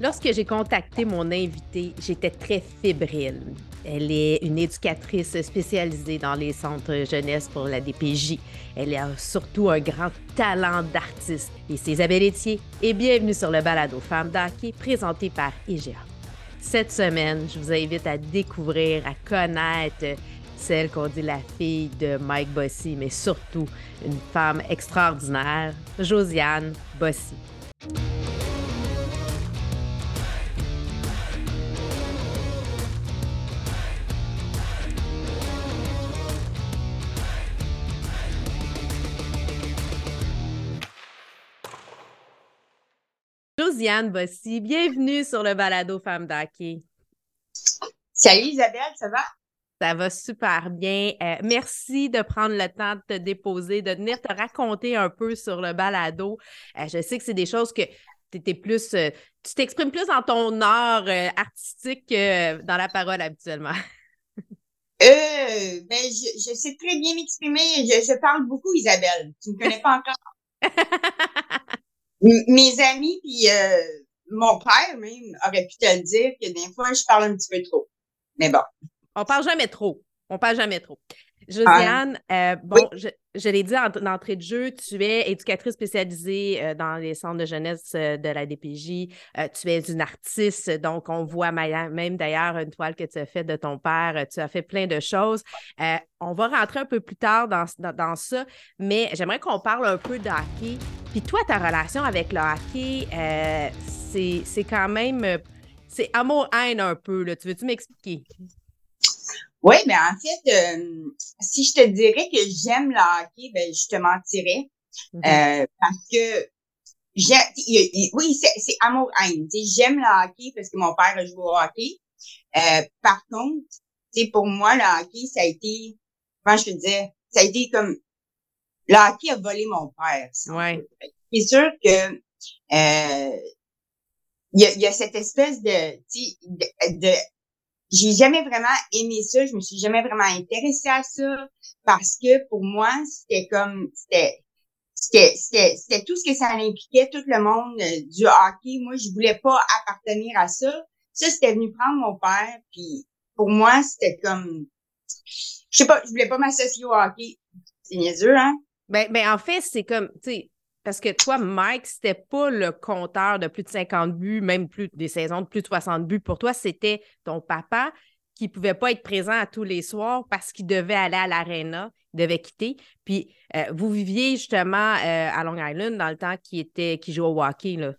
Lorsque j'ai contacté mon invitée, j'étais très fébrile. Elle est une éducatrice spécialisée dans les centres jeunesse pour la DPJ. Elle a surtout un grand talent d'artiste. Et c'est Isabelle Etier. Et bienvenue sur le balado Femmes d'Hockey présenté par IGA. Cette semaine, je vous invite à découvrir, à connaître celle qu'on dit la fille de Mike Bossy, mais surtout une femme extraordinaire, Josiane Bossy. Josiane Bossy, bienvenue sur le balado Femme d'Hockey. Salut Isabelle, ça va? Ça va super bien. Euh, merci de prendre le temps de te déposer, de venir te raconter un peu sur le balado. Euh, je sais que c'est des choses que tu étais plus. Euh, tu t'exprimes plus dans ton art artistique que dans la parole habituellement. ben, je, sais très bien m'exprimer. Je, je, parle beaucoup, Isabelle. Tu ne me connais pas encore. mes amis, puis euh, mon père même aurait pu te le dire que des fois, je parle un petit peu trop. Mais bon. On parle jamais trop. On parle jamais trop. Josiane, euh, bon, je, l'ai dit en entrée de jeu, tu es éducatrice spécialisée euh, dans les centres de jeunesse de la DPJ. tu es une artiste, donc on voit même d'ailleurs une toile que tu as faite de ton père. Tu as fait plein de choses. on va rentrer un peu plus tard dans, dans ça, mais j'aimerais qu'on parle un peu de hockey. Puis toi, ta relation avec le hockey, euh, c'est quand même. Euh, c'est amour-haine un peu. Là. Tu veux-tu m'expliquer? Oui, mais en fait, euh, si je te dirais que j'aime le hockey, ben, je te mentirais. Mm-hmm. parce que oui, c'est amour-haine. J'aime le hockey parce que mon père a joué au hockey. par contre, pour moi, le hockey, ça a été, comment je peux dire, ça a été comme le hockey a volé mon père. ouais. C'est sûr que euh, il y, a, y, a, cette espèce de, de, de j'ai jamais vraiment aimé ça, je me suis jamais vraiment intéressée à ça parce que pour moi c'était comme c'était c'était c'était tout ce que ça impliquait tout le monde euh, du hockey. Moi je voulais pas appartenir à ça. Ça c'était venu prendre mon père puis pour moi c'était comme je sais pas je voulais pas m'associer au hockey. C'est niaiseux hein? Ben, ben, en fait, c'est comme, tu sais, parce que toi, Mike, c'était pas le compteur de plus de 50 buts, même plus des saisons de plus de 60 buts. Pour toi, c'était ton papa qui pouvait pas être présent à tous les soirs parce qu'il devait aller à l'aréna, il devait quitter. Puis euh, vous viviez justement euh, à Long Island dans le temps qui était qui jouait au hockey là.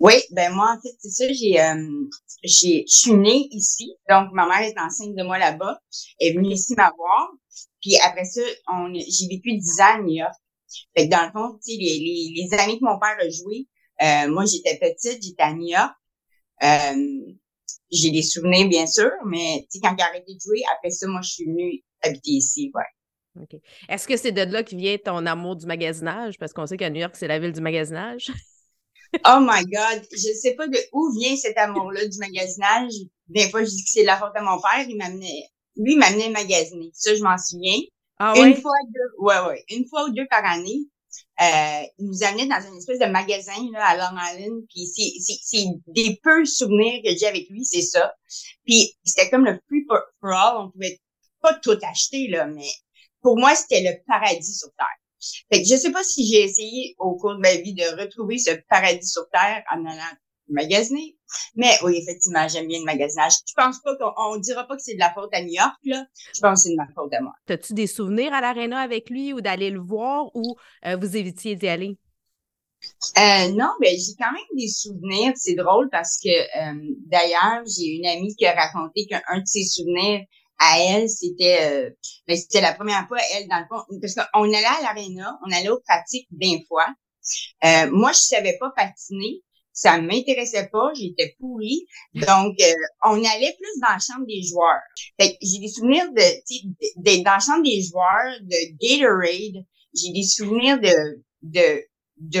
Oui, ben moi en fait c'est ça, j'ai euh, j'ai je suis née ici, donc ma mère est enceinte de moi là-bas, elle est venue ici m'avoir. Puis après ça, on, j'ai vécu dix ans à New York. Fait que dans le fond, tu sais, les, les, les, années que mon père a joué, euh, moi j'étais petite, j'étais à New York. Euh, j'ai des souvenirs bien sûr, mais tu sais quand j'ai arrêté de jouer, après ça, moi je suis venue habiter ici, ouais. OK. Est-ce que c'est de là que vient ton amour du magasinage? Parce qu'on sait qu'à New York, c'est la ville du magasinage. oh my God! Je sais pas de où vient cet amour-là du magasinage. Des fois, je dis que c'est la faute de mon père. Il m'amenait lui, il m'amenait magasiner. Ça, je m'en souviens. Ah, une fois deux, ouais, ouais, une fois ou deux par année. Euh, il nous amenait dans une espèce de magasin là, à Long Island. Puis c'est des peu souvenirs que j'ai avec lui, c'est ça. Puis c'était comme le free for, all. On pouvait pas tout acheter, là, mais pour moi, c'était le paradis sur Terre. Fait que je sais pas si j'ai essayé au cours de ma vie de retrouver ce paradis sur Terre en allant magasiner. Mais oui, effectivement, j'aime bien le magasinage. Je pense pas qu'on on dira pas que c'est de la faute à New York, là. Je pense que c'est de ma faute à moi. As-tu des souvenirs à l'aréna avec lui ou d'aller le voir ou euh, vous évitiez d'y aller? Euh, non, mais j'ai quand même des souvenirs. C'est drôle parce que euh, d'ailleurs, j'ai une amie qui a raconté qu'un de ses souvenirs à elle, c'était euh, ben, c'était la première fois, elle, dans le fond, parce qu'on allait à l'aréna, on allait aux pratiques d'un fois. Euh, moi, je savais pas patiner, ça m'intéressait pas, j'étais pourrie. Donc, euh, on allait plus dans la chambre des joueurs. Fait j'ai des souvenirs de, d'être dans la chambre des joueurs, de Gatorade. J'ai des souvenirs de, de, de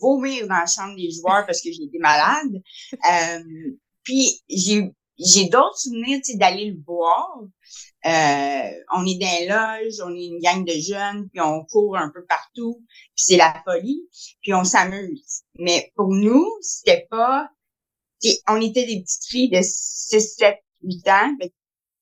vomir dans la chambre des joueurs parce que j'étais malade. Euh, puis, j'ai, j'ai d'autres souvenirs, tu sais, d'aller le voir. Euh, on est dans loges, on est une gang de jeunes, puis on court un peu partout, puis c'est la folie, puis on s'amuse. Mais pour nous, c'était pas... On était des petites filles de 6, 7, 8 ans.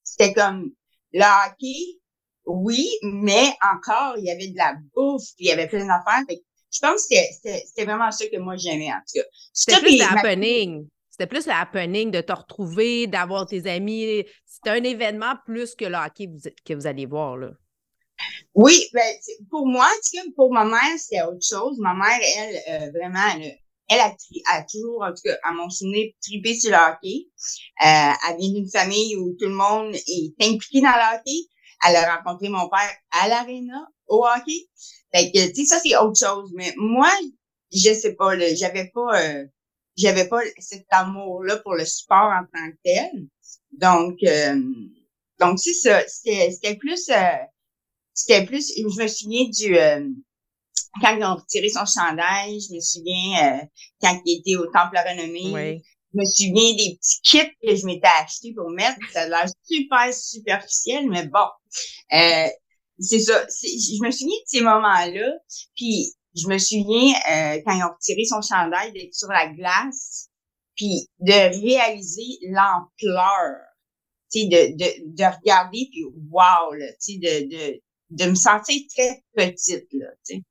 C'était comme le hockey, oui, mais encore, il y avait de la bouffe, puis il y avait plein d'affaires. Je pense que c'était vraiment ça que moi j'aimais, en tout cas. C'était plus happening. C'était plus le happening de te retrouver, d'avoir tes amis. C'était un événement plus que le hockey que vous allez voir, là. Oui, ben, pour moi, pour ma mère, c'était autre chose. Ma mère, elle, euh, vraiment, elle, a, toujours, en tout cas, à mon souvenir, tripé sur le hockey. Euh, elle vient d'une famille où tout le monde est impliqué dans le hockey. Elle a rencontré mon père à l'aréna, au hockey. Fait que, tu sais, ça, c'est autre chose. Mais moi, je sais pas, j'avais pas, euh, j'avais pas cet amour-là pour le sport en tant que tel. Donc, euh, donc c'est ça. C'était, c'était plus, euh, c'était plus, je me souviens du, quand ils ont retiré son chandail, je me souviens quand il était au Temple Renommé, je me souviens des petits kits que je m'étais acheté pour mettre. Ça a l'air super superficiel, mais bon. Euh, c'est ça. Je me souviens de ces moments-là. Puis je me souviens euh, quand ils ont retiré son chandail d'être sur la glace, puis de réaliser l'ampleur, tu sais, de, de, de regarder puis wow, tu sais, de, de, de me sentir très petite là, tu sais.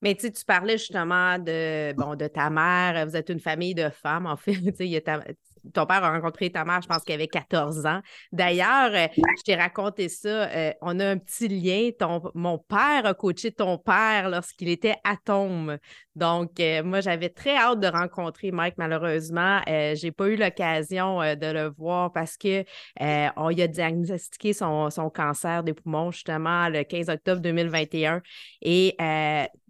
Mais tu tu parlais justement de, bon, de ta mère. Vous êtes une famille de femmes, en fait. ton père a rencontré ta mère, je pense qu'il avait 14 ans. D'ailleurs, euh, je t'ai raconté ça. Euh, on a un petit lien. Ton, mon père a coaché ton père lorsqu'il était atome. Donc, euh, moi, j'avais très hâte de rencontrer Mike. Malheureusement, je n'ai pas eu l'occasion de le voir parce que on a diagnostiqué son, son, cancer des poumons justement le 15 octobre 2021. Et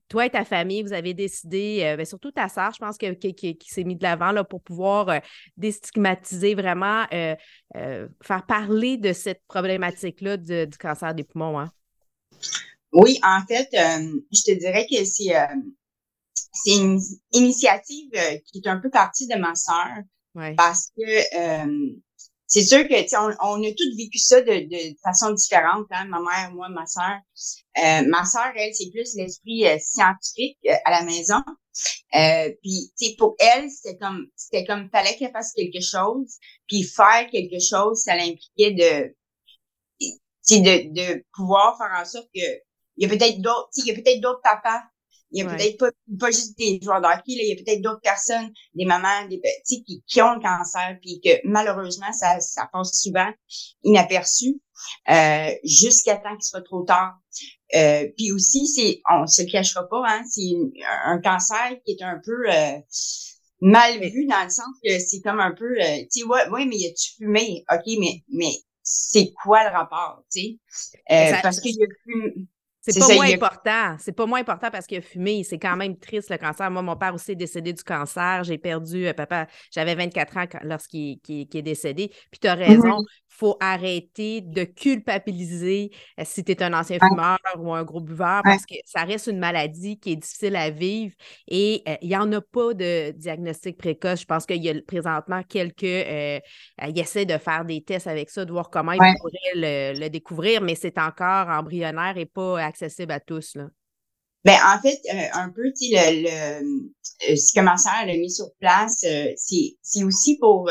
toi et ta famille, vous avez décidé, euh, ben, surtout ta sœur, je pense, que, qui, s'est mis de l'avant là, pour pouvoir euh, déstigmatiser vraiment, euh, faire parler de cette problématique-là du cancer des poumons. Hein? Oui, en fait, je te dirais que c'est c'est une initiative qui est un peu partie de ma sœur. Parce que c'est sûr que on, on a tous vécu ça de, de façon différente, hein, ma mère, moi, ma sœur. Euh, ma sœur, elle, c'est plus l'esprit euh, scientifique euh, à la maison. Euh, puis, tu pour elle, c'était comme, c'était comme, fallait qu'elle fasse quelque chose. Puis faire quelque chose, ça l'impliquait de, de, de pouvoir faire en sorte que il y a peut-être d'autres, il y a peut-être d'autres papas il y a peut-être pas, pas juste des joueurs d'hockey, il y a peut-être d'autres personnes, des mamans, des petits qui, qui ont le cancer, puis que malheureusement, ça, ça passe souvent inaperçu euh, jusqu'à temps qu'il soit trop tard. Euh, puis aussi, c'est, on se le cachera pas, hein, c'est un cancer qui est un peu euh, mal vu dans le sens que c'est comme un peu, euh, tu sais, ouais, ouais, mais il a-tu fumé? OK, mais, mais c'est quoi le rapport, tu sais? Euh, parce qu'il a fumé c'est pas moins important. C'est pas moins important parce qu'il a fumé. C'est quand même triste le cancer. Moi, mon père aussi est décédé du cancer. J'ai perdu euh, papa. J'avais 24 ans lorsqu'il est décédé. Puis tu as raison faut arrêter de culpabiliser euh, si tu es un ancien fumeur ou un gros buveur parce que ça reste une maladie qui est difficile à vivre et euh, il n'y en a pas de diagnostic précoce. Je pense qu'il y a présentement quelques. Euh, ils essaient de faire des tests avec ça, de voir comment ils pourraient le, découvrir, mais c'est encore embryonnaire et pas accessible à tous. Là. Ben, en fait, un peu, tu le, le, ce que ma soeur a mis sur place, c'est aussi pour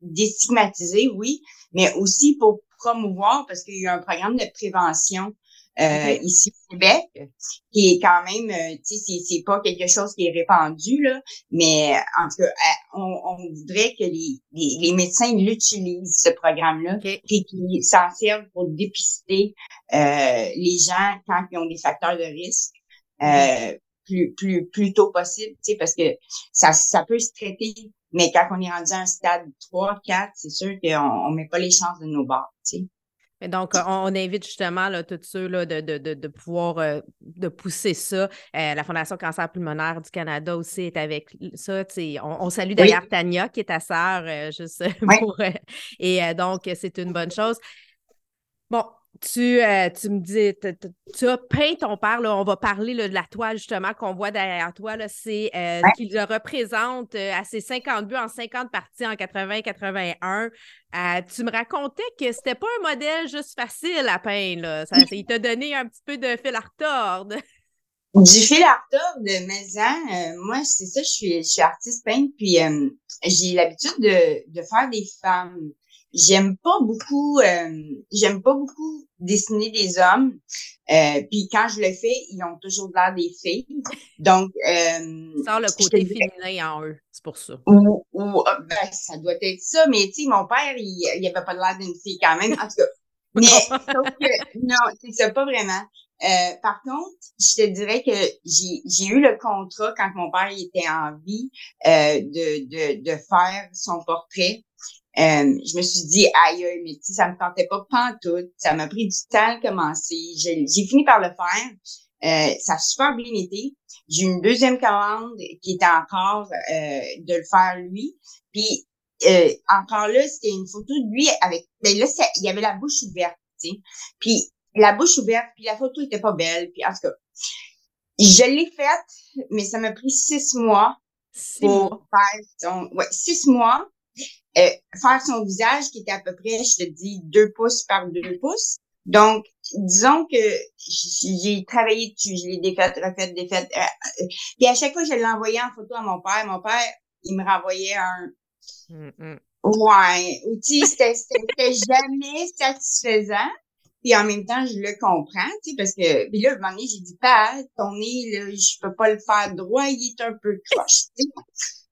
déstigmatiser, oui, mais aussi pour promouvoir, parce qu'il y a un programme de prévention euh, ici au Québec, qui est quand même, euh, tu sais, c'est pas quelque chose qui est répandu, là, mais en tout cas, euh, on, on voudrait que les, les, médecins l'utilisent, ce programme-là, et qu'ils s'en servent pour dépister euh, les gens quand ils ont des facteurs de risque. Euh, plus, plus, plus tôt possible, tu sais, parce que ça, ça peut se traiter mais quand on est rendu à un stade 3, 4, c'est sûr qu'on ne met pas les chances de nos bords, tu sais. donc, on, invite justement là, tous ceux là, de, de, de, pouvoir euh, de pousser ça. Euh, la Fondation Cancer pulmonaire du Canada aussi est avec ça. On, on salue d'ailleurs Tania, qui est ta sœur, euh, juste pour. et donc, c'est une bonne chose. Bon, tu, euh, tu me dis, tu as peint ton père, là, on va parler de la toile justement qu'on voit derrière toi. C'est euh, qu'il le représente euh, à ses 50 buts en 50 parties en 80-81. tu me racontais que c'était pas un modèle juste facile à peindre. Là. Ça, il t'a donné un petit peu de fil à retordre. Du fil à retordre, mais hein, moi, c'est ça, je suis, je suis artiste peintre, puis j'ai l'habitude de, de faire des femmes j'aime pas beaucoup euh, j'aime pas beaucoup dessiner des hommes. Euh, puis quand je le fais ils ont toujours l'air des filles. Donc euh, le côté féminin en eux c'est pour ça. Ou, ou ah, ben, ça doit être ça mais tu sais mon père il, il avait pas l'air d'une fille quand même en tout cas. Mais sauf que non c'est ça pas vraiment. Euh, par contre, je te dirais que j'ai eu le contrat quand mon père était en vie euh, de, de, de faire son portrait. Euh, je me suis dit, aïe, mais tu ça me tentait pas pantoute. Ça m'a pris du temps à commencer. J'ai fini par le faire. Euh, ça a super bien été. J'ai eu une deuxième commande qui était encore euh, de le faire lui. Puis euh, encore là, c'était une photo de lui avec. Ben là, il y avait la bouche ouverte, tu sais. Puis la bouche ouverte, puis la photo était pas belle. Puis en tout cas, je l'ai faite, mais ça m'a pris six mois six pour faire son. Ouais, six mois euh, faire son visage qui était à peu près, je te dis, deux pouces par deux pouces. Donc, disons que j'ai travaillé dessus, je l'ai défaite, refaite, défaite. Euh, euh, puis à chaque fois je l'envoyais en photo à mon père, mon père, il me renvoyait un... Mm, mm. Ouais, outil, c'était jamais satisfaisant. Puis en même temps, je le comprends, tu sais, parce que... Puis là, un moment donné, j'ai dit, pas, ton nez, là, je peux pas le faire droit, il est un peu croche,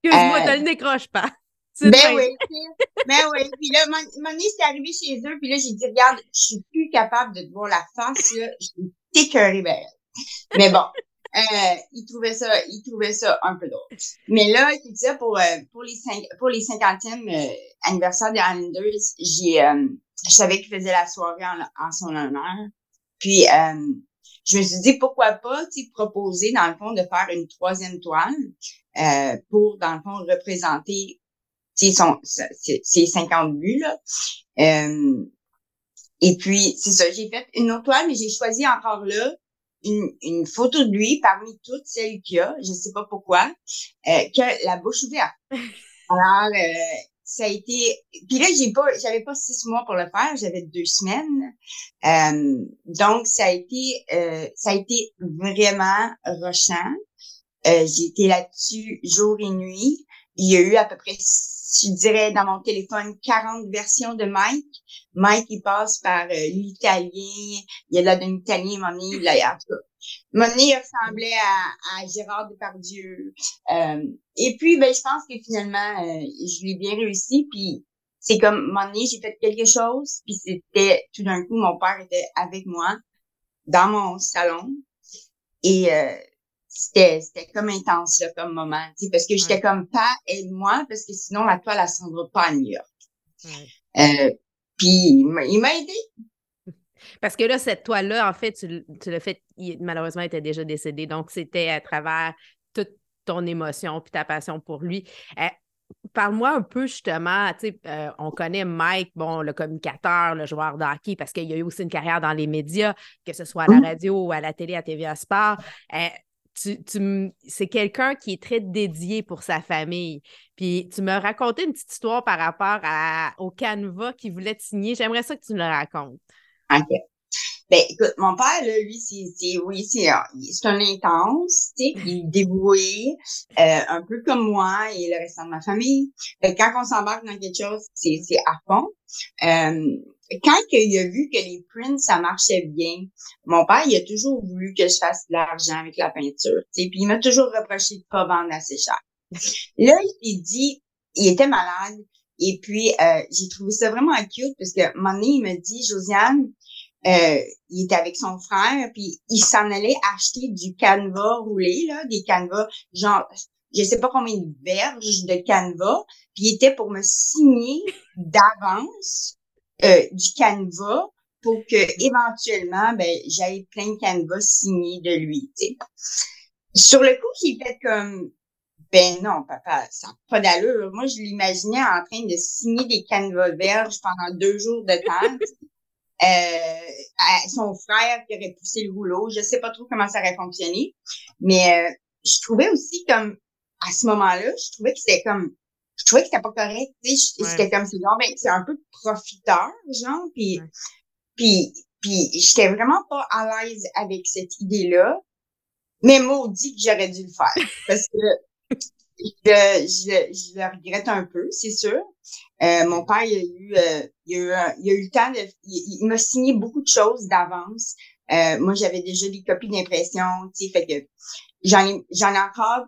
Excuse-moi, euh, tu le décroche pas. Ben oui, ben oui. Puis là, mon, mon c'est arrivé chez eux, puis là, j'ai dit, regarde, je suis plus capable de te voir la face, là. Je suis écœurée, ben. Mais bon. Euh, il trouvait ça, il trouvait ça un peu drôle. Mais là, tu ça pour, euh, pour les cinq, pour les cinquantièmes euh, anniversaires des Islanders, j'ai, euh, je savais qu'il faisait la soirée en, en son honneur. Puis, euh, je me suis dit, pourquoi pas, tu proposer, dans le fond, de faire une troisième toile, euh, pour, dans le fond, représenter c'est son, c'est 50 buts, là. Euh, et puis, c'est ça, j'ai fait une autre toile, mais j'ai choisi encore là une, une photo de lui parmi toutes celles qu'il y a, je sais pas pourquoi, euh, que la bouche ouverte. Alors, euh, ça a été. Puis là, j'ai pas, j'avais pas six mois pour le faire, j'avais deux semaines. Euh, donc, ça a été, euh, ça a été vraiment rushant. Euh, j'ai été là-dessus jour et nuit. Il y a eu à peu près je dirais dans mon téléphone 40 versions de Mike. Mike, il passe par euh, l'italien, il y a là d'un italien, nez, là, en tout nez ressemblait à, à Gérard Depardieu. Euh, et puis, ben, je pense que finalement, euh, je l'ai bien réussi. Puis, c'est comme, mon j'ai fait quelque chose. Puis, c'était, tout d'un coup, mon père était avec moi dans mon salon. Et euh, c'était c'était comme intense là, comme moment, tu sais, parce que j'étais comme pas aide-moi parce que sinon la toile elle s'en pas à New York. Euh, puis il m'a aidé. Parce que là, cette toile-là, en fait, tu, tu l'as fait, malheureusement, il était déjà décédé. Donc, c'était à travers toute ton émotion puis ta passion pour lui. Euh, parle-moi un peu justement, tu sais, euh, on connaît Mike, bon, le communicateur, le joueur de hockey, parce qu'il y a eu aussi une carrière dans les médias, que ce soit à la radio ou à la télé, à TVA Sport tu, c'est quelqu'un qui est très dédié pour sa famille. Puis tu me racontais une petite histoire par rapport à, au canevas qu'il voulait te signer. J'aimerais ça que tu me le racontes. OK. Ben, écoute, mon père, là, lui, c'est, oui, c'est, c'est un intense, tu sais, il est dévoué, euh, un peu comme moi et le restant de ma famille. quand on s'embarque dans quelque chose, c'est, c'est à fond. Euh, quand il a vu que les prints, ça marchait bien, mon père, il a toujours voulu que je fasse de l'argent avec la peinture. Puis il m'a toujours reproché de pas vendre assez cher. Là, il dit, il était malade. Et puis, euh, j'ai trouvé ça vraiment cute parce que mon il me dit, Josiane, euh, il était avec son frère, puis il s'en allait acheter du canevas roulé, là, des canevas, genre, je sais pas combien de verges de canevas, puis il était pour me signer d'avance euh, du canevas pour que éventuellement ben j'aille plein de canevas signés de lui. Sur le coup, j'ai fait comme ben non, papa, ça n'a pas d'allure. Moi, je l'imaginais en train de signer des canevas verges pendant deux jours de temps. euh, son frère qui aurait poussé le rouleau. Je sais pas trop comment ça aurait fonctionné, mais euh, je trouvais aussi comme à ce moment-là, je trouvais que c'était comme je trouvais que c'était pas correct, tu sais, j'étais comme c'est ben, c'est un peu profiteur genre puis puis puis j'étais vraiment pas à l'aise avec cette idée-là. Mais maudit que j'aurais dû le faire parce que je, je, je le regrette un peu, c'est sûr. Euh, mon père, il a eu, euh, il, a eu il a eu le temps de, il, m'a signé beaucoup de choses d'avance. Euh, moi, j'avais déjà des copies d'impression, tu sais, fait que j'en ai, j'en ai encore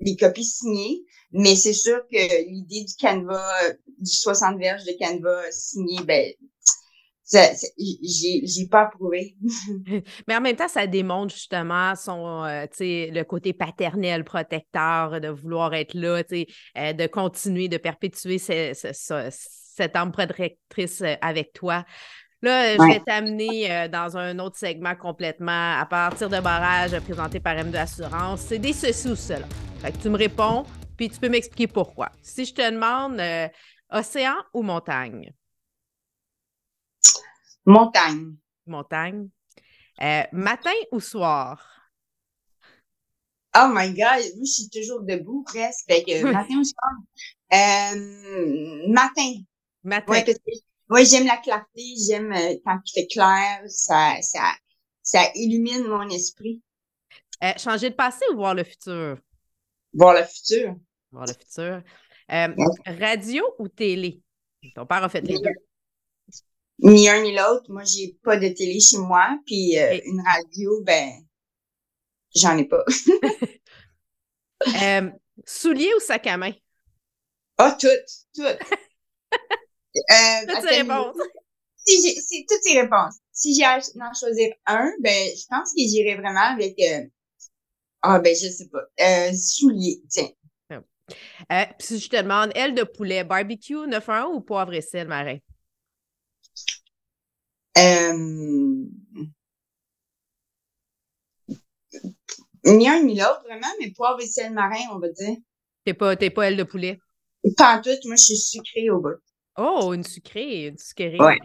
des copies signées, mais c'est sûr que l'idée du Canva, du 60 verges de Canva signé, ben, j'ai j'ai pas approuvé. Mais en même temps, ça démontre justement son, euh, le côté paternel, protecteur, de vouloir être là, euh, de continuer, de perpétuer cette âme protectrice euh, avec toi. Là, je vais t'amener dans un autre segment complètement à partir de barrage présenté par M2 Assurance. C'est des ceci ou cela. Fait que tu me réponds, puis tu peux m'expliquer pourquoi. Si je te demande océan ou montagne? Montagne. Montagne. Euh, matin ou soir? Oh my God, moi, je suis toujours debout presque. Fait que matin ou soir? Euh, matin. Matin. Oui, j'aime la clarté, j'aime euh, quand il fait clair, ça, ça, ça illumine mon esprit. changer de passé ou voir le futur? Voir le futur. Voir le futur. Radio ou télé? Ton père a fait les deux. Ni un ni l'autre. Moi, j'ai pas de télé chez moi. Puis euh, une radio, ben, j'en ai pas. euh, souliers ou sac à main? Ah, oh, toutes, toutes. euh, toutes ces réponses. Si j'ai, si, toutes ces réponses. Si j'ai à en choisir un, ben, je pense que j'irais vraiment avec, euh, ah, ben, je sais pas, euh, souliers, tiens. Euh, si je te demande, aile de poulet, barbecue 9-1 ou poivre et sel marin? Euh, ni un ni l'autre, vraiment, mais poivre et sel marin, on va dire. T'es pas, t'es pas aile de poulet? Pas en tout, moi, je suis sucrée au bout. Oh, une sucrée, une sucrée. Ouais.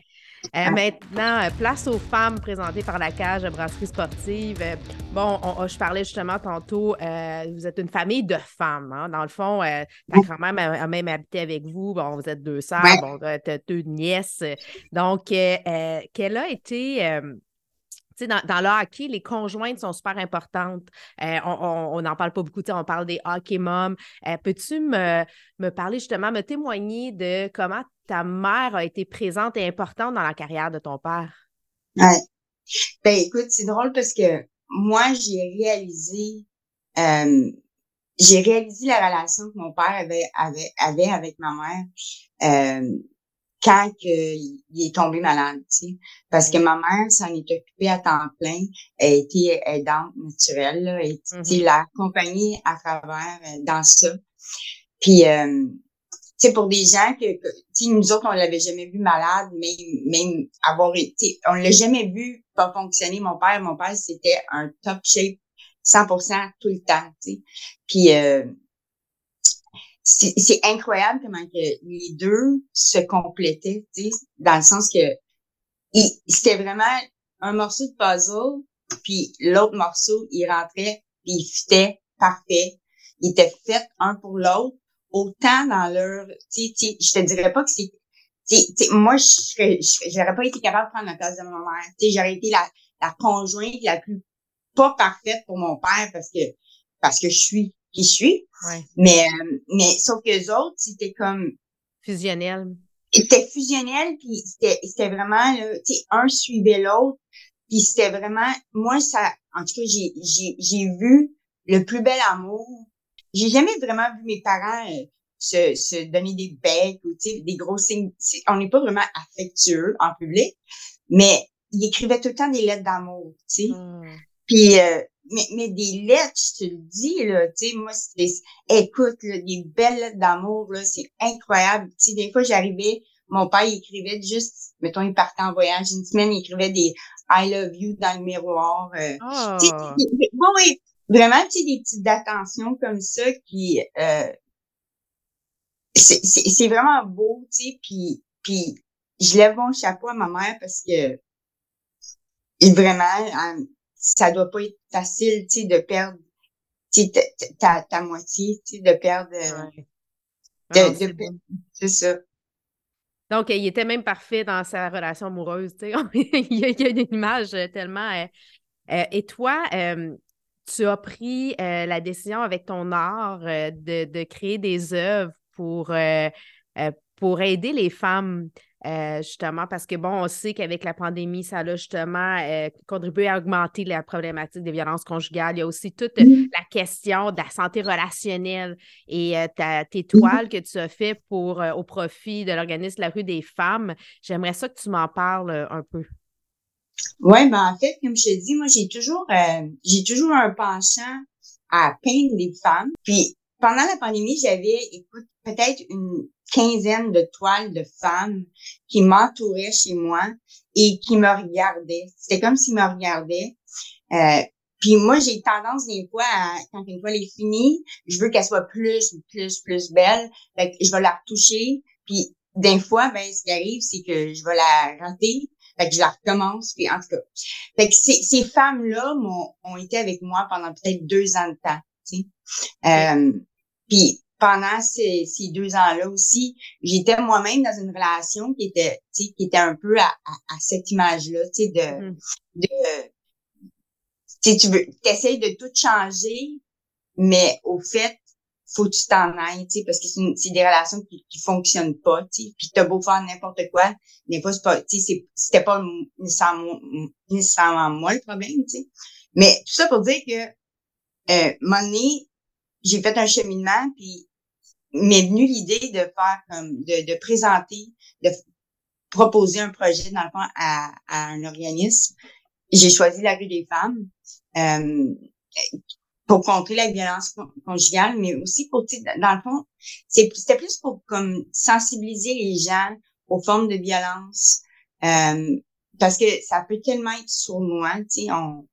Euh, maintenant, euh, place aux femmes présentées par la cage de brasserie sportive. Euh, bon, je parlais justement tantôt, vous êtes une famille de femmes. Hein. Dans le fond, ta grand-mère a, même habité avec vous. Bon, vous êtes deux sœurs, bon, tu as deux nièces. Donc, quelle a été dans, dans, le hockey, les conjointes sont super importantes. on n'en parle pas beaucoup, on parle des hockey moms. Peux-tu me, me, parler justement, me témoigner de comment ta mère a été présente et importante dans la carrière de ton père? Ouais. Ben écoute, c'est drôle parce que moi, j'ai réalisé euh, j'ai réalisé la relation que mon père avait, avait, avait avec ma mère euh, quand il est tombé malade, tu sais. Parce que ma mère s'en est occupée à temps plein. Elle était aidante naturelle, là. Elle mm l'a accompagnée à travers euh, dans ça. Puis, euh, c'est pour des gens que, que nous autres, on l'avait jamais vu malade, mais même avoir été, on l'a jamais vu pas fonctionner. Mon père, mon père, c'était un top shape 100% tout le temps, tu sais. Puis, euh, c'est incroyable comment que les deux se complétaient, tu sais, dans le sens que c'était vraiment un morceau de puzzle, puis l'autre morceau, il rentrait, puis il fitait parfait. Il était fait un pour l'autre autant dans leur, tu sais, je te dirais pas que c'est, moi, je j'aurais pas été capable de prendre la place de ma mère. Tu sais, j'aurais été la, la conjointe la plus pas parfaite pour mon père parce que, parce que je suis qui je suis. Mais, mais sauf que les autres, c'était comme. Fusionnel. C'était fusionnel, puis c'était, c'était vraiment, tu sais, un suivait l'autre. Puis c'était vraiment, moi, ça, en tout cas, j'ai, j'ai, j'ai vu le plus bel amour j'ai jamais vraiment vu mes parents euh, se, se donner des becs ou des gros signes. On n'est pas vraiment affectueux en public, mais ils écrivaient tout le temps des lettres d'amour, tu sais. Mmh. Puis euh, mais, mais des lettres, je te le dis, là, tu sais, moi, c'est écoute, là, des belles lettres d'amour, là, c'est incroyable. Tu sais, des fois, j'arrivais, mon père, il écrivait juste, mettons, il partait en voyage une semaine, il écrivait des I love you dans le miroir. Euh, oh. bon, oui, vraiment, tu sais, des petites attentions comme ça qui, euh, c'est vraiment beau, tu sais, puis, puis je lève mon chapeau à ma mère parce que vraiment, ça doit pas être facile, tu sais, de perdre ta, ta, moitié, tu sais, de perdre. c'est ça. Donc, il était même parfait dans sa relation amoureuse, tu sais. il, y a, une image tellement. Euh, euh, et toi, euh, tu as pris la décision avec ton art de, de, créer des œuvres pour, pour aider les femmes euh, justement, parce que, bon, on sait qu'avec la pandémie, ça a justement euh, contribué à augmenter la problématique des violences conjugales. Il y a aussi toute mmh. la question de la santé relationnelle et euh, tes mmh toiles que tu as fait pour, au profit de l'organisme La rue des femmes. J'aimerais ça que tu m'en parles un peu. Oui, ben en fait, comme je te dis, moi, j'ai toujours, j'ai toujours un penchant à peindre des femmes. Puis, pendant la pandémie, j'avais, écoute, peut-être une quinzaine de toiles de femmes qui m'entouraient chez moi et qui me regardaient. C'était comme s'ils me regardaient. Euh, puis moi, j'ai tendance des fois, à, quand une toile est finie, je veux qu'elle soit plus, plus, plus belle. Fait que je vais la retoucher. Puis des fois, ben, ce qui arrive, c'est que je vais la rater. Fait que je la recommence. Puis en tout cas, fait que ces, ces femmes-là m'ont ont été avec moi pendant peut-être deux ans de temps. Tu sais. Euh, puis pendant ces, ces deux ans-là aussi, j'étais moi-même dans une relation qui était, qui était un peu à, à, cette image-là, tu sais, de, mm-hmm. de tu veux, t'essayes de tout changer, mais au fait, faut que tu t'en ailles, tu sais, parce que c'est des relations qui, qui fonctionnent pas, tu sais. Puis t'as beau faire n'importe quoi, n'est pas, tu sais, c'était pas nécessairement, nécessairement moi le problème, tu sais. Mais tout ça pour dire que, euh, mon j'ai fait un cheminement, puis m'est venue l'idée de faire comme de, de, présenter, de proposer un projet dans le fond à, à un organisme. J'ai choisi la rue des femmes euh, pour contrer la violence conjugale, mais aussi pour dans le fond, c'était plus pour comme sensibiliser les gens aux formes de violence. Euh, parce que ça peut tellement être sournois, tu sais, on,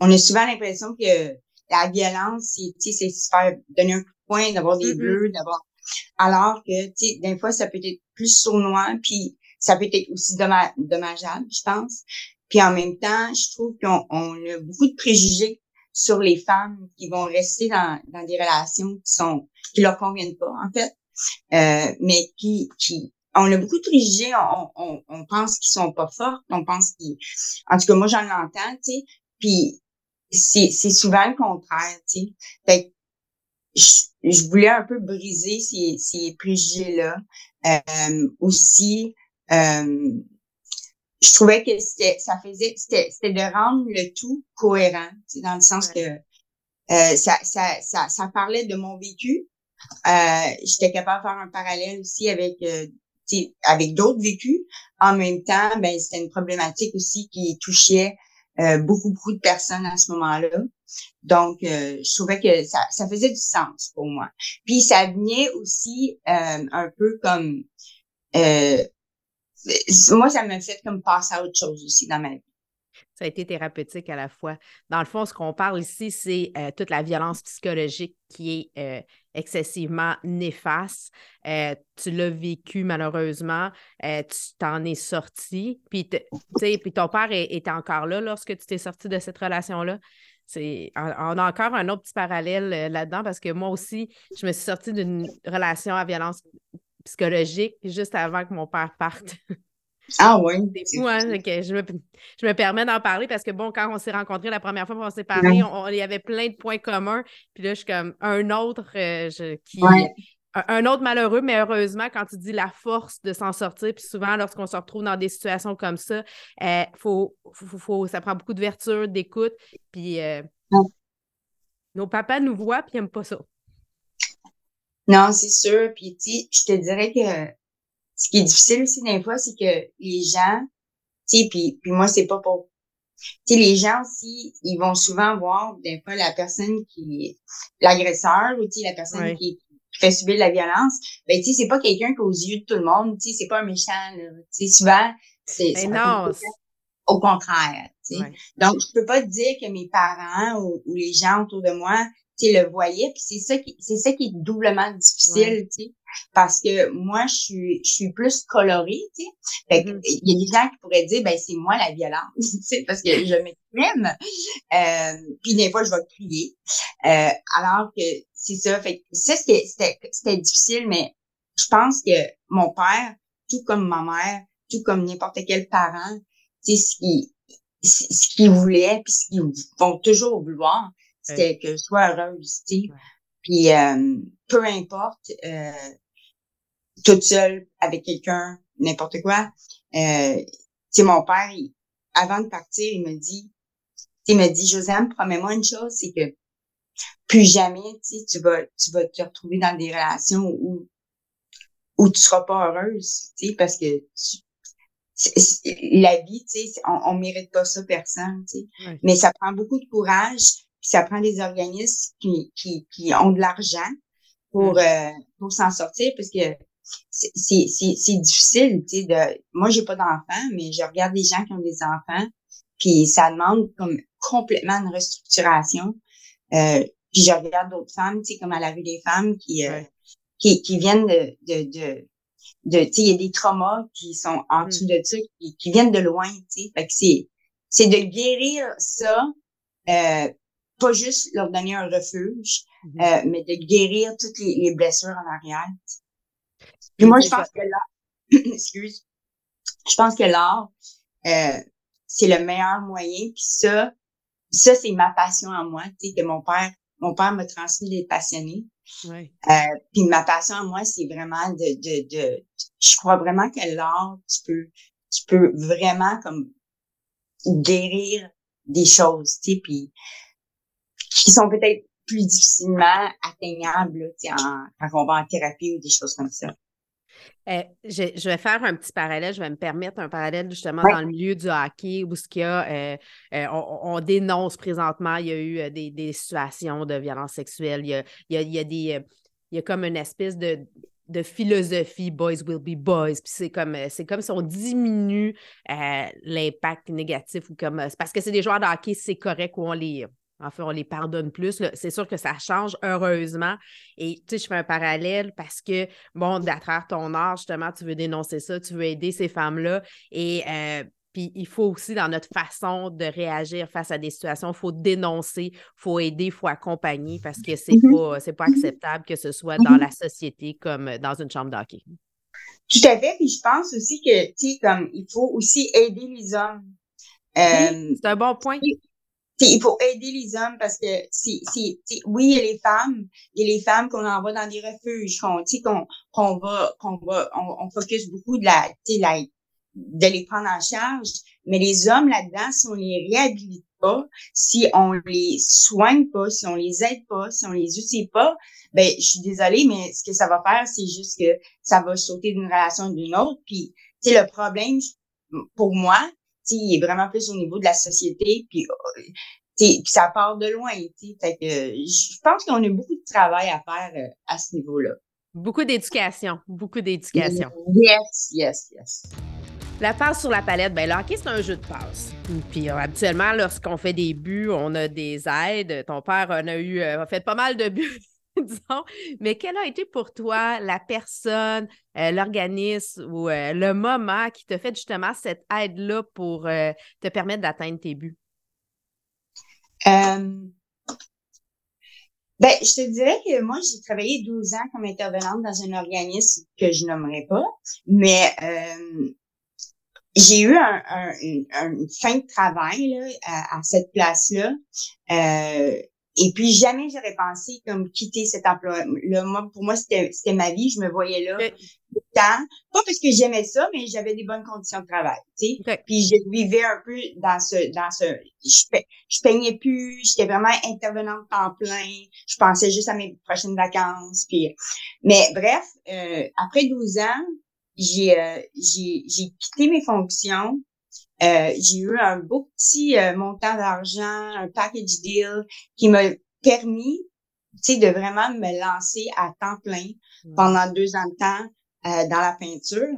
on a souvent l'impression que la violence, c'est, c'est se faire donner un coup de poing, d'avoir des mm-hmm. bleus, d'avoir. Alors que, tu sais, des fois, ça peut être plus sournois, puis ça peut être aussi dommageable, je pense. Puis en même temps, je trouve qu'on on a beaucoup de préjugés sur les femmes qui vont rester dans, dans des relations qui sont qui leur conviennent pas, en fait. Euh, mais qui, qui on a beaucoup de préjugés, on, on, on pense qu'ils sont pas fortes, on pense qu'ils en tout cas moi j'en entends, tu sais. Puis c'est, c'est souvent le contraire, tu sais. Je, je, voulais un peu briser ces, ces préjugés-là. Euh, aussi, euh, je trouvais que c'était, ça faisait, c'était, c'était de rendre le tout cohérent, dans le sens que euh, ça, ça, ça, ça parlait de mon vécu. Euh, j'étais capable de faire un parallèle aussi avec euh, avec d'autres vécus. En même temps, ben c'était une problématique aussi qui touchait euh, beaucoup, beaucoup de personnes à ce moment-là. Donc, euh, je trouvais que ça, ça faisait du sens pour moi. Puis, ça venait aussi euh, un peu comme... moi, ça m'a fait comme passer à autre chose aussi dans ma vie. Ça a été thérapeutique à la fois. Dans le fond, ce qu'on parle ici, c'est toute la violence psychologique qui est excessivement néfaste. Euh, tu l'as vécu malheureusement, euh, tu t'en es sorti, puis, ton père est, encore là lorsque tu t'es sorti de cette relation-là. On a encore un autre petit parallèle euh, là-dedans parce que moi aussi, je me suis sortie d'une relation à violence psychologique juste avant que mon père parte. Ah oui. C'est fou, hein? je, me, je me permets d'en parler parce que, bon, quand on s'est rencontrés la première fois, on s'est parlé, il y avait plein de points communs. Puis là, je suis comme un autre euh, qui. Un, autre malheureux, mais heureusement, quand tu dis la force de s'en sortir, puis souvent, lorsqu'on se retrouve dans des situations comme ça, euh, faut, faut, ça prend beaucoup de vertu, d'écoute. Puis euh, nos papas nous voient, puis ils n'aiment pas ça. Non, c'est sûr. Puis, tu je te dirais que ce qui est difficile aussi des fois, c'est que les gens, tu sais, puis, puis moi, c'est pas pour... Tu sais, les gens aussi, ils vont souvent voir des fois la personne qui l'agresseur ou tu sais, la personne qui, fait subir de la violence. Ben, tu sais, c'est pas quelqu'un qu'aux yeux de tout le monde, tu sais, c'est pas un méchant, là. Tu sais, souvent, c'est... Ben non, au contraire, tu sais. Donc, je peux pas te dire que mes parents ou, ou les gens autour de moi, tu le voyais. Puis c'est ça qui, c'est ça qui est doublement difficile, tu sais. Parce que moi, je suis, je suis plus colorée, tu sais. Fait mm-hmm. il y a des gens qui pourraient dire, ben, c'est moi la violence, tu sais, parce que je m'exprime. Euh, puis des fois, je vais crier. Euh, alors que c'est ça. Fait ça, c'était, c'était difficile, mais je pense que mon père, tout comme ma mère, tout comme n'importe quel parent, tu sais, ce qui, ce qu'ils voulaient, puis ce qu'ils vont toujours vouloir, c'était que je sois heureuse, tu sais. Puis euh, peu importe, euh, toute seule, avec quelqu'un, n'importe quoi. Euh, tu sais, mon père, avant de partir, il me dit, il me dit, Josiane, promets-moi une chose, c'est que plus jamais, tu sais, tu vas, tu vas te retrouver dans des relations où, où tu seras pas heureuse, tu sais, parce que tu, la vie, tu sais, on, on mérite pas ça personne, tu sais. Mais ça prend beaucoup de courage, puis ça prend des organismes qui, qui, qui ont de l'argent pour, euh, pour s'en sortir, parce que c'est, c'est, c'est difficile, tu sais, de, moi, j'ai pas d'enfants, mais je regarde des gens qui ont des enfants, puis ça demande comme complètement une restructuration. Euh, puis je regarde d'autres femmes, tu sais, comme à la rue des femmes, qui, euh, qui, qui viennent de, de, de de il y a des traumas qui sont en dessous mm. de ça qui, qui viennent de loin tu sais fait que c'est c'est de guérir ça euh, pas juste leur donner un refuge mm-hmm. euh, mais de guérir toutes les, les blessures en arrière. Puis moi je pense que là excuse. Je pense que l'art euh, c'est le meilleur moyen. Puis ça ça c'est ma passion à moi tu sais que mon père mon père m'a transmis les passionnés. Euh, puis ma passion à moi, c'est vraiment de, de, de, je crois vraiment que l'art, tu peux, tu peux vraiment comme guérir des choses, tu sais, puis qui sont peut-être plus difficilement atteignables, tu sais, quand on va en thérapie ou des choses comme ça. Euh, je, je, vais faire un petit parallèle, je vais me permettre un parallèle justement dans le milieu du hockey où ce qu'il y a, euh, euh, on, on, dénonce présentement, il y a eu des, des situations de violence sexuelle, il y a, il y a, il y a des, il y a comme une espèce de, de philosophie boys will be boys puis c'est comme c'est comme si on diminue l'impact négatif ou comme parce que c'est des joueurs de hockey c'est correct où on les en fait, on les pardonne plus. C'est sûr que ça change heureusement. Et tu sais, je fais un parallèle parce que, bon, à travers ton art, justement, tu veux dénoncer ça, tu veux aider ces femmes-là. Et euh, puis il faut aussi, dans notre façon de réagir face à des situations, il faut dénoncer, il faut aider, il faut accompagner parce que c'est mm-hmm. pas, pas acceptable que ce soit dans la société comme dans une chambre d'hockey. Tout à fait. Puis je pense aussi que, tu sais, comme il faut aussi aider les hommes. Euh, c'est un bon point il faut aider les hommes parce que c'est, c'est, oui, il y a les femmes, il y a les femmes qu'on envoie dans des refuges, qu'on, qu'on, qu'on va, qu'on va, on, on, focus beaucoup de la, la, de les prendre en charge, mais les hommes là-dedans, si on les réhabilite pas, si on les soigne pas, si on les aide pas, si on les utilise pas, ben, je suis désolée, mais ce que ça va faire, c'est juste que ça va sauter d'une relation d'une autre. Puis, tu le problème, pour moi, il est vraiment plus au niveau de la société, puis, euh, puis ça part de loin. Fait que je pense qu'on a beaucoup de travail à faire euh, à ce niveau-là. Beaucoup d'éducation, beaucoup d'éducation. Yes, yes, yes. La passe sur la palette, ben le hockey, c'est un jeu de passe. Puis euh, habituellement, lorsqu'on fait des buts, on a des aides. Ton père en a eu, a fait pas mal de buts disons. Mais quelle a été pour toi la personne, euh, l'organisme ou euh, le moment qui t'a fait justement cette aide-là pour euh, te permettre d'atteindre tes buts? ben, je te dirais que moi, j'ai travaillé 12 ans comme intervenante dans un organisme que je nommerai pas, mais j'ai eu un, une fin de travail là, à, à cette place-là. Et puis jamais j'aurais pensé comme quitter cet emploi. Là, moi, pour moi, c'était, c'était ma vie. Je me voyais là temps. Pas parce que j'aimais ça, mais j'avais des bonnes conditions de travail. Tu sais. Puis je vivais un peu dans ce, dans ce. Je, je peignais plus. J'étais vraiment intervenante en plein. Je pensais juste à mes prochaines vacances. Puis, mais bref, euh, après 12 ans, j'ai, euh, j'ai, j'ai quitté mes fonctions euh, j'ai eu un beau petit euh, montant d'argent, un package deal qui m'a permis, tu sais, de vraiment me lancer à temps plein pendant deux ans de temps euh, dans la peinture.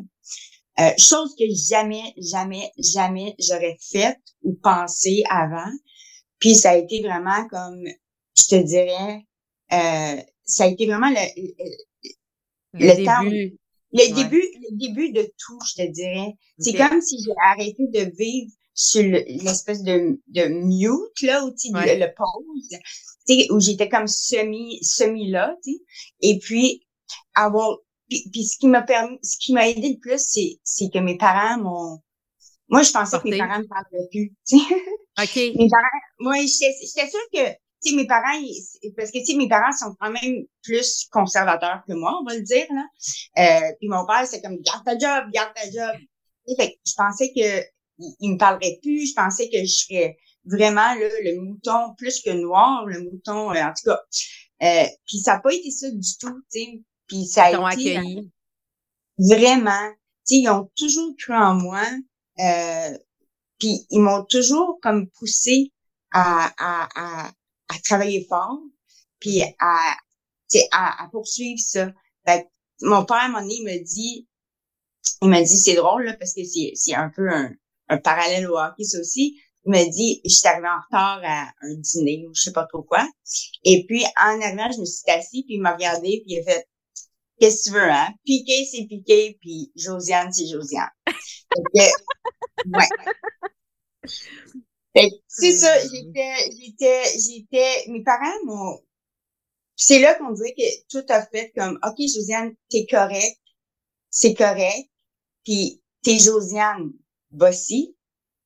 chose que jamais, jamais, jamais j'aurais faite ou pensé avant. Puis ça a été vraiment comme, je te dirais, euh, ça a été vraiment le, le, le début. Le début, le début de tout, je te dirais. C'est comme si j'ai arrêté de vivre sur l'espèce de, de mute, là, où, ouais. le, le pause, où j'étais comme semi, semi là, tu sais. Et puis, avoir, puis, puis ce qui m'a permis, ce qui m'a aidé le plus, c'est, c'est que mes parents m'ont, moi, je pensais que mes parents me parlaient plus, tu sais. OK. mes parents, moi, j'étais, j'étais sûre que, sais, mes parents, parce que, tu sais, mes parents sont quand même plus conservateurs que moi, on va le dire, là. Euh, puis mon père, c'est comme, garde ta job, garde ta job. fait je pensais que il, me parlerait plus, je pensais que je serais vraiment là, le mouton plus que noir, le mouton, euh, en tout cas. Euh, puis ça n'a pas été ça du tout, tu sais. Puis ça a été accueilli. vraiment, tu sais, ils ont toujours cru en moi. Euh, puis ils m'ont toujours comme poussé à, à, à, à travailler fort, puis à, à, à poursuivre ça. Fait mon père, à un moment donné, il me dit, il m'a dit, c'est drôle, là, parce que c'est, c'est un peu un, un parallèle au hockey, ça aussi. Il m'a dit, je suis arrivée en retard à un dîner ou je sais pas trop quoi. Et puis, en arrivant, je me suis assise, puis il m'a regardé, puis il a fait, qu'est-ce que tu veux, hein? Piqué, c'est piqué, puis Josiane, c'est Josiane. ouais. C'est ça, j'étais, j'étais, j'étais, mes parents m'ont, c'est là qu'on dirait que tout a fait comme, OK, Josiane, t'es correct, c'est correct, puis t'es Josiane, Bossy,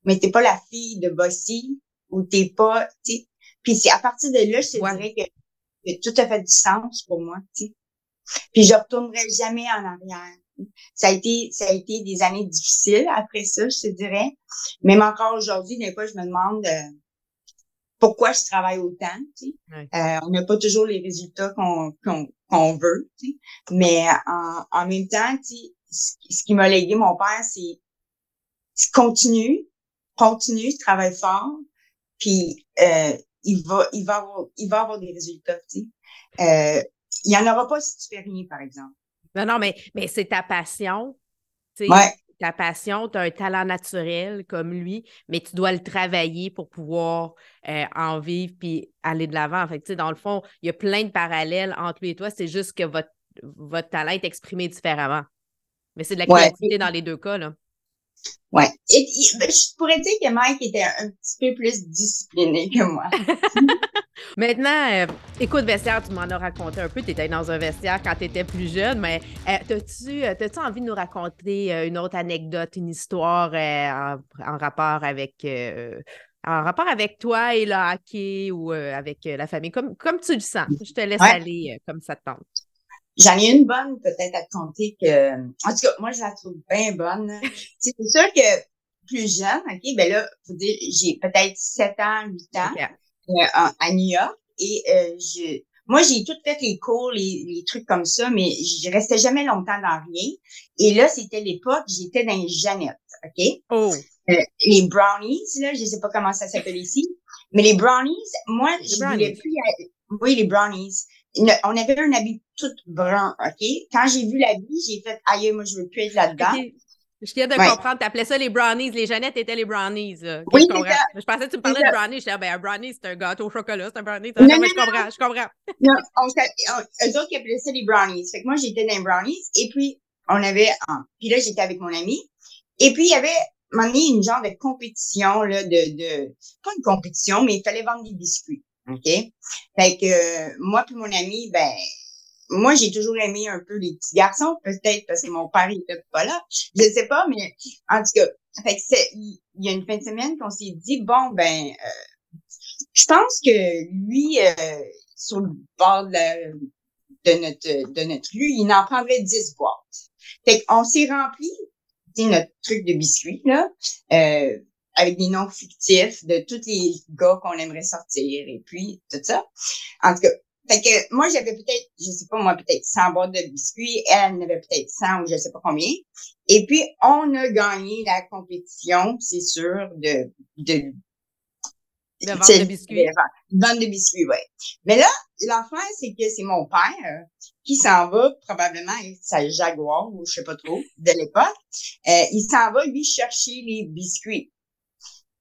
mais t'es pas la fille de Bossy ou t'es pas, tu Puis c'est à partir de là, je te dirais que, tout a fait du sens pour moi, tu sais. Puis je retournerai jamais en arrière. Ça a été, ça a été des années difficiles après ça, je te dirais. Même encore aujourd'hui, des fois, je me demande euh, pourquoi je travaille autant. Tu sais. euh, on n'a pas toujours les résultats qu'on qu'on veut. Tu sais. Mais en, en même temps, tu sais, ce qui m'a légué mon père, c'est continue, continue, travaille fort, puis euh, il va, il va avoir, il va avoir des résultats. Tu sais. euh, il y en aura pas si tu fais rien, par exemple. Non, non, mais, mais c'est ta passion. Ouais. Ta passion, tu as un talent naturel comme lui, mais tu dois le travailler pour pouvoir euh, en vivre puis aller de l'avant. Fait tu sais, dans le fond, il y a plein de parallèles entre lui et toi. C'est juste que votre, votre talent est exprimé différemment. Mais c'est de la créativité ouais. dans les deux cas. Là. Ouais. Et, ben, je pourrais dire que Mike était un petit peu plus discipliné que moi. Maintenant, euh, écoute, vestiaire, tu m'en as raconté un peu. Tu étais dans un vestiaire quand tu étais plus jeune, mais euh, as-tu euh, as envie de nous raconter euh, une autre anecdote, une histoire en, en, rapport avec. en rapport avec toi et le hockey ou avec la famille, comme, comme tu le sens. Je te laisse ouais. aller comme ça te tente. J'en ai une bonne peut-être à te compter que, en tout cas, moi, je la trouve bien bonne. c'est sûr que plus jeune, OK, ben là, faut dire, j'ai peut-être 7 ans, 8 ans okay. Euh, à New York et euh, je, moi, j'ai tout fait les cours, les, les, trucs comme ça, mais je restais jamais longtemps dans rien. Et là, c'était l'époque, j'étais dans les Jeannettes, OK? Oh. Euh, les brownies, là, je sais pas comment ça s'appelle ici, mais les brownies, moi, les je brownies. voulais plus... Oui, les brownies on avait un habit tout brun, OK? Quand j'ai vu l'habit, j'ai fait, aïe, moi, je veux plus être là-dedans. Okay. Je viens de ouais. comprendre, t'appelais ça les brownies. Les Jeannettes étaient les brownies. Là. Oui, je, ça. je pensais que tu me parlais de brownies. J'étais, ben, un brownie, c'est un gâteau au chocolat, c'est un brownie. Non, non, non, je comprends, je comprends. Non, on, on, eux autres qui appelaient ça les brownies. Fait que moi, j'étais dans les brownies. Et puis, on avait, un. puis là, j'étais avec mon ami. Et puis, il y avait, un une genre de compétition, là, de, de, pas une compétition, mais il fallait vendre des biscuits. OK? Fait que euh, moi puis mon ami, ben moi j'ai toujours aimé un peu les petits garçons, peut-être parce que mon père était pas là. Je sais pas, mais en tout cas, fait que c'est il y a une fin de semaine qu'on s'est dit bon ben euh, je pense que lui euh, sur le bord de, la, de notre de notre rue, il en prendrait 10 boîtes. Fait qu'on s'est rempli notre truc de biscuits là. Euh, avec des noms fictifs de tous les gars qu'on aimerait sortir et puis tout ça. En tout cas, fait que moi, j'avais peut-être, je sais pas moi, peut-être 100 boîtes de biscuits. Elle en avait peut-être 100 ou je sais pas combien. Et puis, on a gagné la compétition, c'est sûr, de, de, de vente de biscuits. De vente de biscuits, oui. Mais là, l'affaire, c'est que c'est mon père qui s'en va probablement avec sa Jaguar ou je sais pas trop de l'époque. Euh, il s'en va, lui, chercher les biscuits.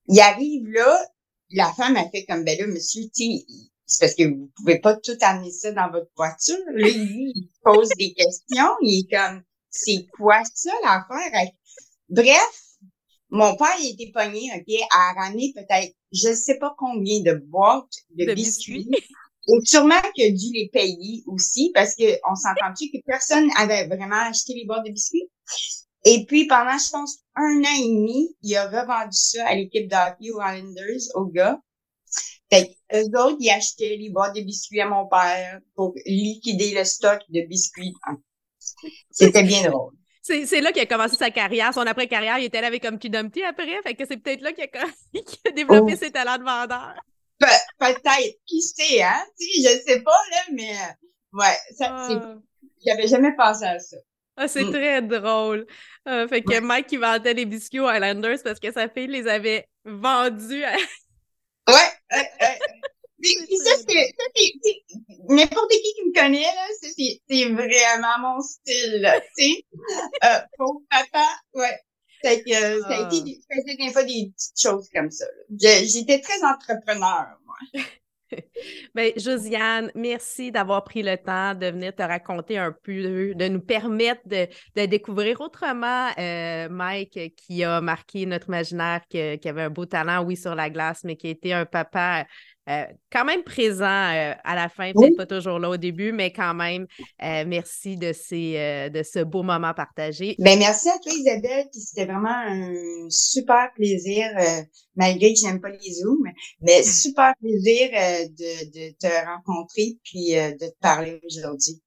Il arrive là, la femme a fait comme, ben là, monsieur, tu c'est parce que vous pouvez pas tout amener ça dans votre voiture. Là, lui, il pose des questions. Il est comme, c'est quoi ça, l'affaire? Bref, mon père, il était pogné, OK, à ramener peut-être, je sais pas combien de boîtes de, biscuits. Et sûrement qu'il a dû les payer aussi parce que on s'entend-tu que personne avait vraiment acheté les boîtes de biscuits? Et puis, pendant, je pense, un an et demi, il a revendu ça à l'équipe d'hockey Islanders, aux gars. Fait eux autres, ils achetaient les boîtes de biscuits à mon père pour liquider le stock de biscuits. C'était bien drôle. C'est là qu'il a commencé sa carrière. Son après-carrière, il était là avec comme Dumpty après. Fait que c'est peut-être là qu'il a, développé oh. ses talents de vendeur. peut-être. Qui sait, hein? Tu sais, je sais pas, là, mais ouais, ça, ah. j'avais jamais pensé à ça. Ah, c'est mm. très drôle. Euh, fait que Mike, il vendait les biscuits aux Islanders parce que sa fille les avait vendus à... Ouais, ouais, ouais. ça, c'est, n'importe qui qui me connaît, là, c'est vraiment mon style, tu sais. Euh, pour papa, ouais. Fait que, euh, ça a été, ah. des, des fois des petites choses comme ça. J'étais très entrepreneur, moi. Bien, Josiane, merci d'avoir pris le temps de venir te raconter un peu, de nous permettre de, découvrir autrement euh, Mike qui a marqué notre imaginaire, qui, avait un beau talent, oui, sur la glace, mais qui a été un papa euh, quand même présent euh, à la fin, peut-être pas toujours là au début, mais quand même, euh, merci de, ces, de ce beau moment partagé. Ben, merci à toi, Isabelle. C'était vraiment un super plaisir, malgré que je n'aime pas les Zooms, mais super plaisir de, de te rencontrer puis de te parler aujourd'hui.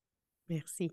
Merci.